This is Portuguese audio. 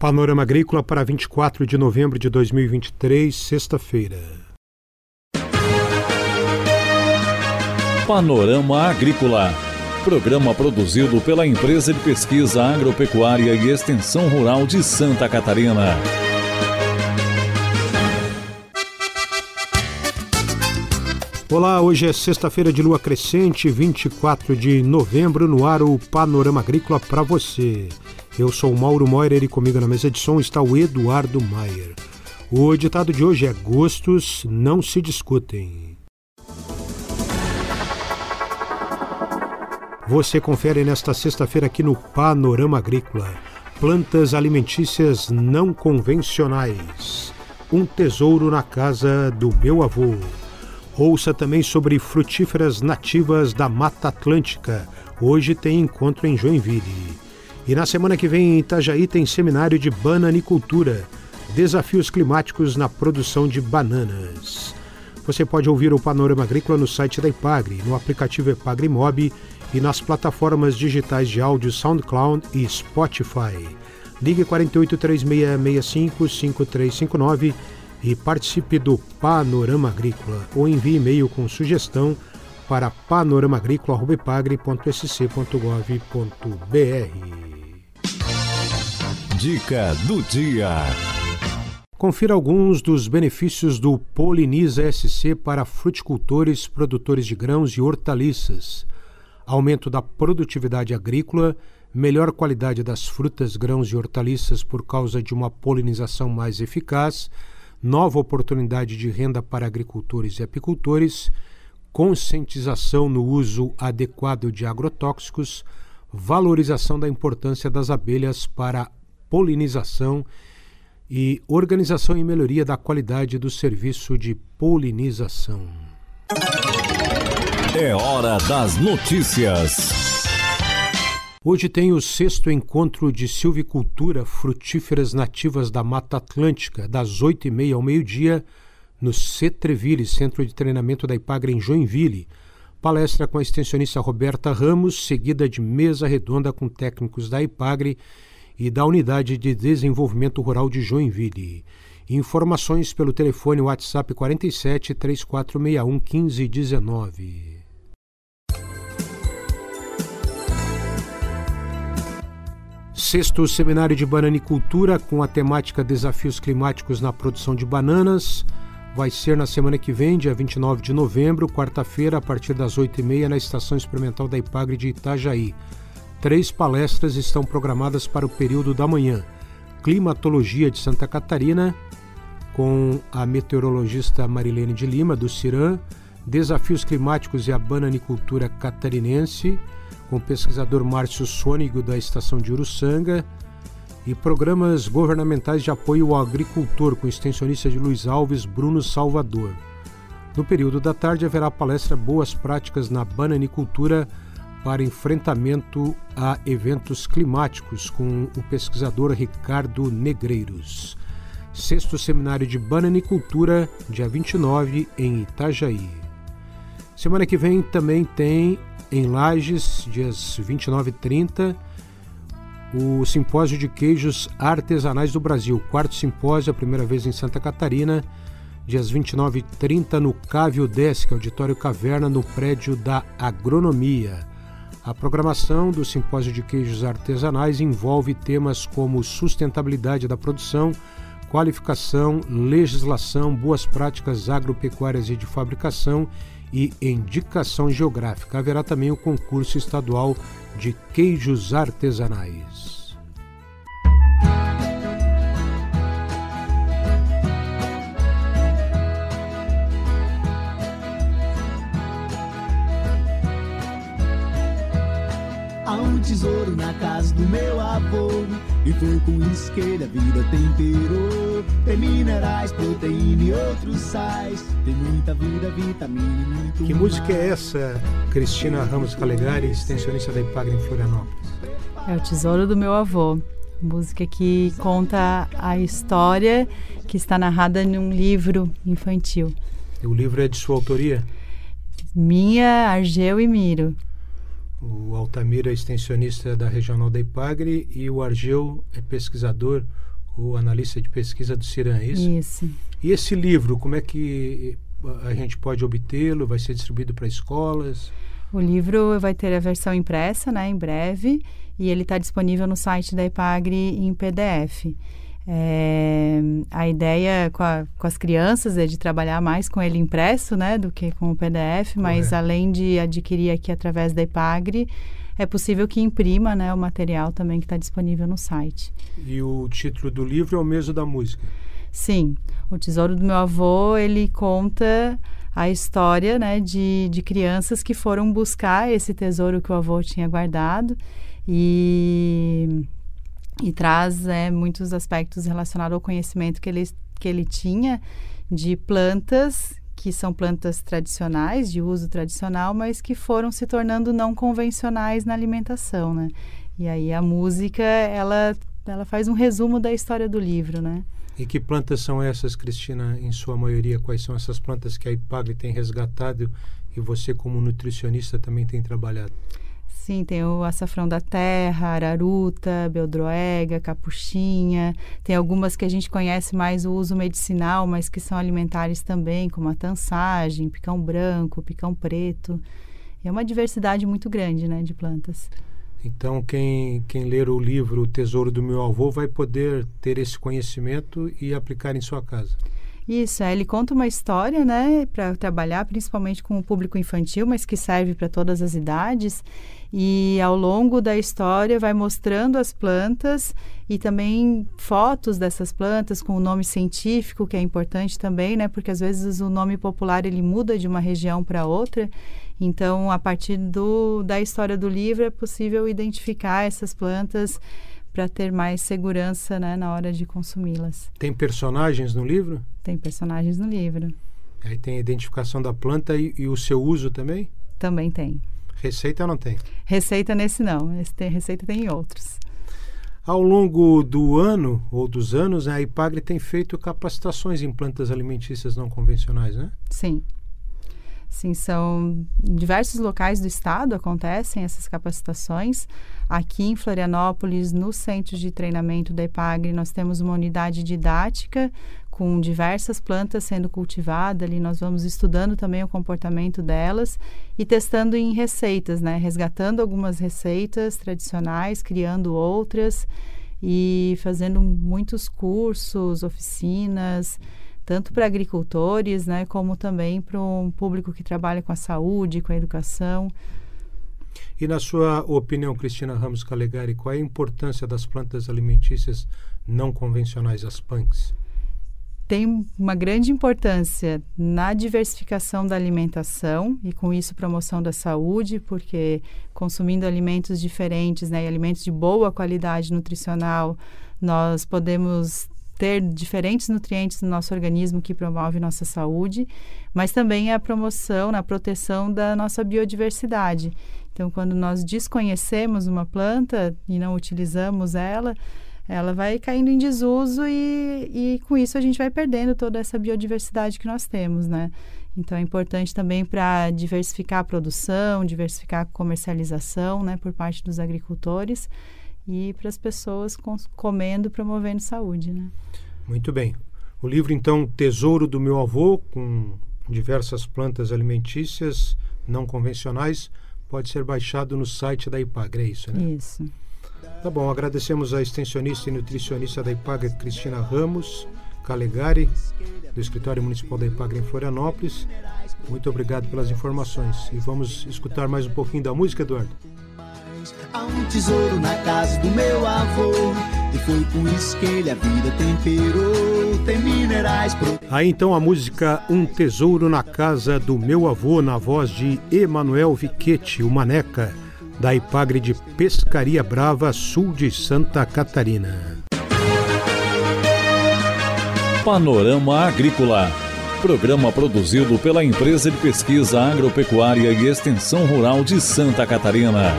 Panorama Agrícola para 24 de novembro de 2023, sexta-feira. Panorama Agrícola. Programa produzido pela Empresa de Pesquisa Agropecuária e Extensão Rural de Santa Catarina. Olá, hoje é sexta-feira de lua crescente, 24 de novembro, no ar o Panorama Agrícola para você. Eu sou o Mauro Moirer e comigo na mesa de som está o Eduardo Maier. O ditado de hoje é: Gostos não se discutem. Você confere nesta sexta-feira aqui no Panorama Agrícola. Plantas alimentícias não convencionais. Um tesouro na casa do meu avô. Ouça também sobre frutíferas nativas da Mata Atlântica. Hoje tem encontro em Joinville. E na semana que vem em Itajaí tem seminário de bananicultura, desafios climáticos na produção de bananas. Você pode ouvir o Panorama Agrícola no site da Ipagre, no aplicativo Ipagre Mob e nas plataformas digitais de áudio SoundCloud e Spotify. Ligue 4836655359 e participe do Panorama Agrícola ou envie e-mail com sugestão para panoramaagrícola.sc.gov.br. Dica do dia. Confira alguns dos benefícios do Poliniza SC para fruticultores, produtores de grãos e hortaliças. Aumento da produtividade agrícola, melhor qualidade das frutas, grãos e hortaliças por causa de uma polinização mais eficaz, nova oportunidade de renda para agricultores e apicultores, conscientização no uso adequado de agrotóxicos, valorização da importância das abelhas para polinização e organização e melhoria da qualidade do serviço de polinização. É hora das notícias. Hoje tem o sexto encontro de silvicultura frutíferas nativas da Mata Atlântica, das 8h30 ao meio-dia, no Cetreville, Centro de Treinamento da Ipagre, em Joinville. Palestra com a extensionista Roberta Ramos, seguida de mesa redonda com técnicos da Ipagre e da Unidade de Desenvolvimento Rural de Joinville. Informações pelo telefone WhatsApp 47 3461 1519. Sexto Seminário de Bananicultura com a temática Desafios Climáticos na Produção de Bananas vai ser na semana que vem, dia 29 de novembro, quarta-feira, a partir das 8h30, na Estação Experimental da Ipagre de Itajaí. Três palestras estão programadas para o período da manhã: Climatologia de Santa Catarina, com a meteorologista Marilene de Lima, do CIRAM, Desafios Climáticos e a Bananicultura Catarinense, com o pesquisador Márcio Sônigo, da Estação de Uruçanga, e programas governamentais de apoio ao agricultor, com extensionista de Luiz Alves, Bruno Salvador. No período da tarde haverá palestra Boas Práticas na Bananicultura para enfrentamento a eventos climáticos com o pesquisador Ricardo Negreiros. Sexto Seminário de Bananicultura, dia 29, em Itajaí. Semana que vem também tem em Lages, dias 29 e 30, o Simpósio de Queijos Artesanais do Brasil, quarto simpósio, a primeira vez em Santa Catarina, dias 29 e 30 no Cávio Desk, Auditório Caverna, no prédio da Agronomia. A programação do Simpósio de Queijos Artesanais envolve temas como sustentabilidade da produção, qualificação, legislação, boas práticas agropecuárias e de fabricação e indicação geográfica. Haverá também o concurso estadual de queijos artesanais. Na casa do meu avô. E foi com isso que ele a vida temperou. Tem minerais, proteína e outros sais. Tem muita vida, vitamina e muito Que mais. música é essa, Cristina Ramos Calegari, extensionista da Ipagre em Florianópolis? É o Tesouro do Meu Avô. Música que conta a história que está narrada num livro infantil. O livro é de sua autoria? Minha, Argeu e Miro. O Altamiro é extensionista da Regional da Ipagre e o Argeu é pesquisador o analista de pesquisa do CIRAM, é isso? Isso. E esse livro, como é que a gente pode obtê-lo? Vai ser distribuído para escolas? O livro vai ter a versão impressa, né, em breve, e ele está disponível no site da Ipagre em PDF. É, a ideia com, a, com, as crianças é de trabalhar mais com ele impresso, né, do que com o PDF, mas além de adquirir aqui através da Ipagre, é possível que imprima, né, o material também que está disponível no site. E o título do livro é o mesmo da música? Sim, o Tesouro do Meu Avô, ele conta a história, né, de, de crianças que foram buscar esse tesouro que o avô tinha guardado e e traz é, muitos aspectos relacionados ao conhecimento que ele, que ele tinha de plantas que são plantas tradicionais, de uso tradicional, mas que foram se tornando não convencionais na alimentação, né? E aí a música, ela, ela faz um resumo da história do livro, né? E que plantas são essas, Cristina, em sua maioria? Quais são essas plantas que a IPAGRE tem resgatado e você, como nutricionista, também tem trabalhado? Sim, tem o açafrão da terra, araruta, beldroega, capuchinha. Tem algumas que a gente conhece mais o uso medicinal, mas que são alimentares também, como a tansagem, picão branco, picão preto. É uma diversidade muito grande né, de plantas. Então, quem, quem ler o livro O Tesouro do Meu Avô vai poder ter esse conhecimento e aplicar em sua casa. Isso, ele conta uma história, né, para trabalhar principalmente com o público infantil, mas que serve para todas as idades. E ao longo da história vai mostrando as plantas e também fotos dessas plantas com o nome científico, que é importante também, né, porque às vezes o nome popular ele muda de uma região para outra. Então, a partir do, da história do livro é possível identificar essas plantas para ter mais segurança né, na hora de consumi-las. Tem personagens no livro? Tem personagens no livro. Aí tem a identificação da planta e, e o seu uso também? Também tem. Receita não tem? Receita nesse não. Esse tem, receita tem em outros. Ao longo do ano ou dos anos, a IPAGRE tem feito capacitações em plantas alimentícias não convencionais, né? Sim. Sim, são diversos locais do estado acontecem essas capacitações. Aqui em Florianópolis, no centro de treinamento da EPAGRE, nós temos uma unidade didática com diversas plantas sendo cultivadas. Ali nós vamos estudando também o comportamento delas e testando em receitas, né? Resgatando algumas receitas tradicionais, criando outras e fazendo muitos cursos, oficinas tanto para agricultores, né, como também para um público que trabalha com a saúde, com a educação. E na sua opinião, Cristina Ramos Calegari, qual é a importância das plantas alimentícias não convencionais, as PANCs? Tem uma grande importância na diversificação da alimentação e com isso promoção da saúde, porque consumindo alimentos diferentes, né, e alimentos de boa qualidade nutricional, nós podemos ter diferentes nutrientes no nosso organismo que promove nossa saúde, mas também a promoção, a proteção da nossa biodiversidade. Então, quando nós desconhecemos uma planta e não utilizamos ela, ela vai caindo em desuso e, e com isso a gente vai perdendo toda essa biodiversidade que nós temos, né? Então é importante também para diversificar a produção, diversificar a comercialização, né, por parte dos agricultores e para as pessoas comendo, promovendo saúde, né? Muito bem. O livro, então, Tesouro do Meu Avô, com diversas plantas alimentícias não convencionais, pode ser baixado no site da IPAGRE, é isso, né? Isso. Tá bom, agradecemos a extensionista e nutricionista da IPAGRE, Cristina Ramos Calegari, do Escritório Municipal da IPAGRE em Florianópolis. Muito obrigado pelas informações. E vamos escutar mais um pouquinho da música, Eduardo. Há um tesouro na casa do meu avô. E foi com isso que ele a vida temperou. Tem minerais. Pro... Aí então a música Um Tesouro na Casa do Meu Avô, na voz de Emanuel Viquete, o Maneca, da Ipagre de Pescaria Brava, sul de Santa Catarina. Panorama Agrícola. Programa produzido pela Empresa de Pesquisa Agropecuária e Extensão Rural de Santa Catarina.